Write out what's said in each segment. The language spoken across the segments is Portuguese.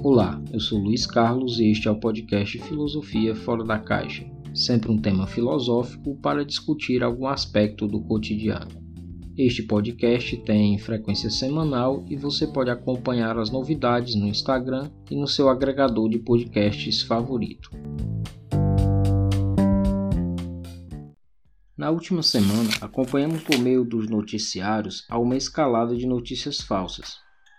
Olá, eu sou Luiz Carlos e este é o podcast Filosofia Fora da Caixa, sempre um tema filosófico para discutir algum aspecto do cotidiano. Este podcast tem frequência semanal e você pode acompanhar as novidades no Instagram e no seu agregador de podcasts favorito. Na última semana, acompanhamos por meio dos noticiários a uma escalada de notícias falsas,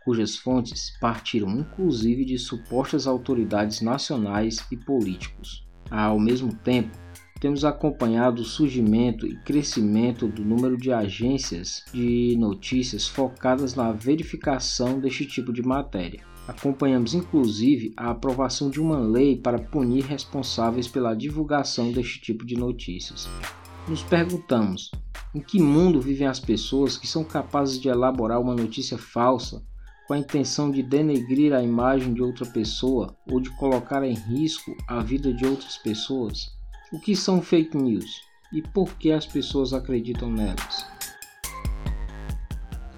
cujas fontes partiram inclusive de supostas autoridades nacionais e políticos. Ao mesmo tempo, temos acompanhado o surgimento e crescimento do número de agências de notícias focadas na verificação deste tipo de matéria. Acompanhamos inclusive a aprovação de uma lei para punir responsáveis pela divulgação deste tipo de notícias. Nos perguntamos: em que mundo vivem as pessoas que são capazes de elaborar uma notícia falsa com a intenção de denegrir a imagem de outra pessoa ou de colocar em risco a vida de outras pessoas? O que são fake news e por que as pessoas acreditam nelas?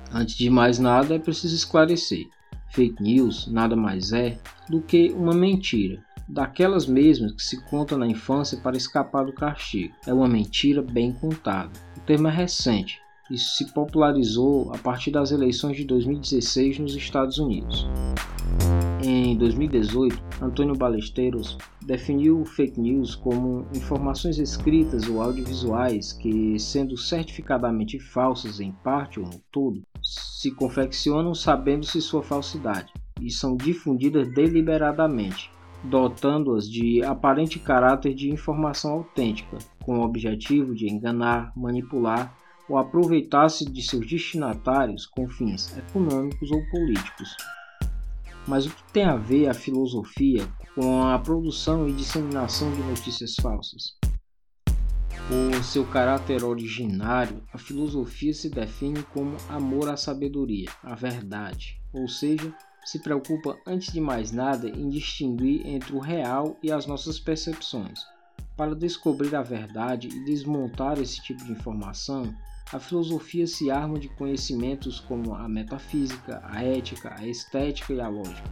Antes de mais nada, é preciso esclarecer: fake news nada mais é do que uma mentira, daquelas mesmas que se conta na infância para escapar do castigo. É uma mentira bem contada. O termo é recente, isso se popularizou a partir das eleições de 2016 nos Estados Unidos. Em 2018, Antônio Balesteiros definiu fake news como informações escritas ou audiovisuais que, sendo certificadamente falsas em parte ou no todo, se confeccionam sabendo-se sua falsidade e são difundidas deliberadamente, dotando-as de aparente caráter de informação autêntica, com o objetivo de enganar, manipular ou aproveitar-se de seus destinatários com fins econômicos ou políticos. Mas o que tem a ver a filosofia com a produção e disseminação de notícias falsas? Por seu caráter originário, a filosofia se define como amor à sabedoria, à verdade, ou seja, se preocupa antes de mais nada em distinguir entre o real e as nossas percepções. Para descobrir a verdade e desmontar esse tipo de informação, a filosofia se arma de conhecimentos como a metafísica, a ética, a estética e a lógica.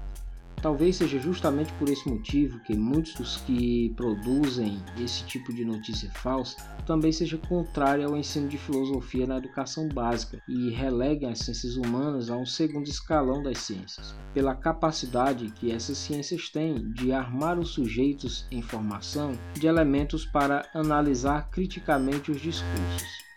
Talvez seja justamente por esse motivo que muitos dos que produzem esse tipo de notícia falsa também seja contrário ao ensino de filosofia na educação básica e releguem as ciências humanas a um segundo escalão das ciências, pela capacidade que essas ciências têm de armar os sujeitos em formação de elementos para analisar criticamente os discursos.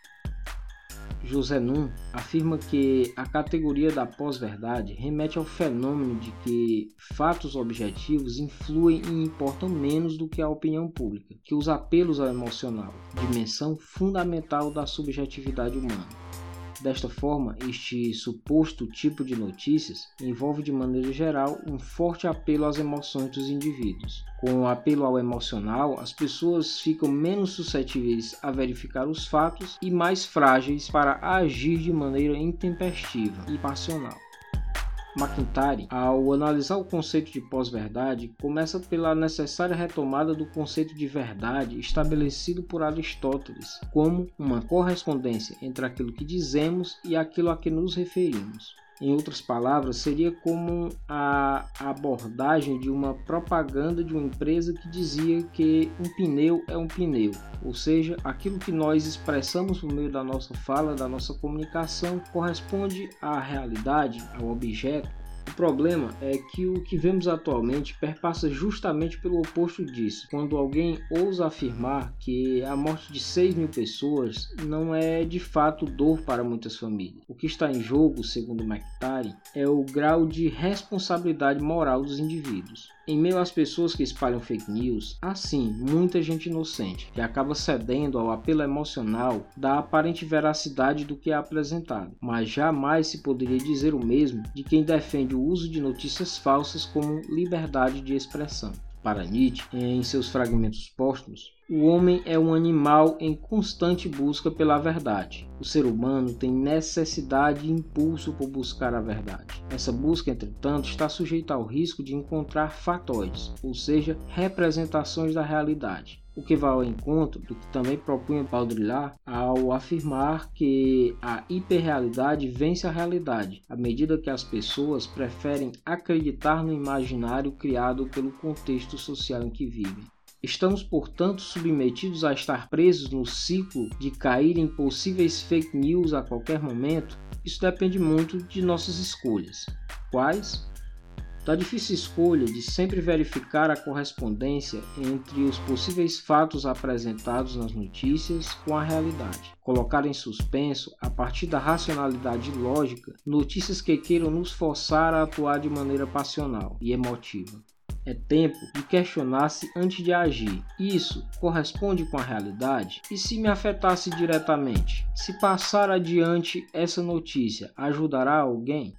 José Num afirma que a categoria da pós-verdade remete ao fenômeno de que fatos objetivos influem e importam menos do que a opinião pública, que os apelos ao emocional, dimensão fundamental da subjetividade humana. Desta forma, este suposto tipo de notícias envolve de maneira geral um forte apelo às emoções dos indivíduos. Com o apelo ao emocional, as pessoas ficam menos suscetíveis a verificar os fatos e mais frágeis para agir de maneira intempestiva e passional. McIntyre, ao analisar o conceito de pós-verdade, começa pela necessária retomada do conceito de verdade estabelecido por Aristóteles como uma correspondência entre aquilo que dizemos e aquilo a que nos referimos. Em outras palavras, seria como a abordagem de uma propaganda de uma empresa que dizia que um pneu é um pneu, ou seja, aquilo que nós expressamos por meio da nossa fala, da nossa comunicação, corresponde à realidade, ao objeto o problema é que o que vemos atualmente perpassa justamente pelo oposto disso. Quando alguém ousa afirmar que a morte de 6 mil pessoas não é de fato dor para muitas famílias. O que está em jogo, segundo McTarry, é o grau de responsabilidade moral dos indivíduos. Em meio às pessoas que espalham fake news, há sim muita gente inocente que acaba cedendo ao apelo emocional da aparente veracidade do que é apresentado, mas jamais se poderia dizer o mesmo de quem defende o uso de notícias falsas como liberdade de expressão. Para Nietzsche, em seus fragmentos póstumos, o homem é um animal em constante busca pela verdade. O ser humano tem necessidade e impulso por buscar a verdade. Essa busca, entretanto, está sujeita ao risco de encontrar fatóides, ou seja, representações da realidade, o que vai ao encontro do que também propunha Baudrillard ao afirmar que a hiperrealidade vence a realidade, à medida que as pessoas preferem acreditar no imaginário criado pelo contexto social em que vivem. Estamos, portanto, submetidos a estar presos no ciclo de cair em possíveis fake news a qualquer momento? Isso depende muito de nossas escolhas. Quais? Da difícil escolha de sempre verificar a correspondência entre os possíveis fatos apresentados nas notícias com a realidade. Colocar em suspenso, a partir da racionalidade lógica, notícias que queiram nos forçar a atuar de maneira passional e emotiva. É tempo de questionar-se antes de agir. Isso corresponde com a realidade? E se me afetasse diretamente? Se passar adiante essa notícia, ajudará alguém?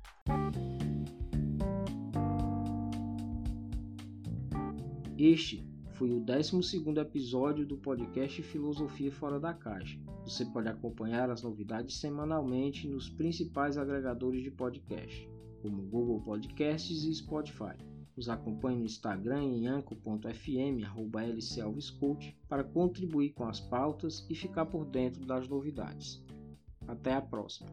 Este foi o 12 episódio do podcast Filosofia Fora da Caixa. Você pode acompanhar as novidades semanalmente nos principais agregadores de podcast, como Google Podcasts e Spotify. Nos acompanhe no Instagram em anco.fm, lcelviscoach, para contribuir com as pautas e ficar por dentro das novidades. Até a próxima!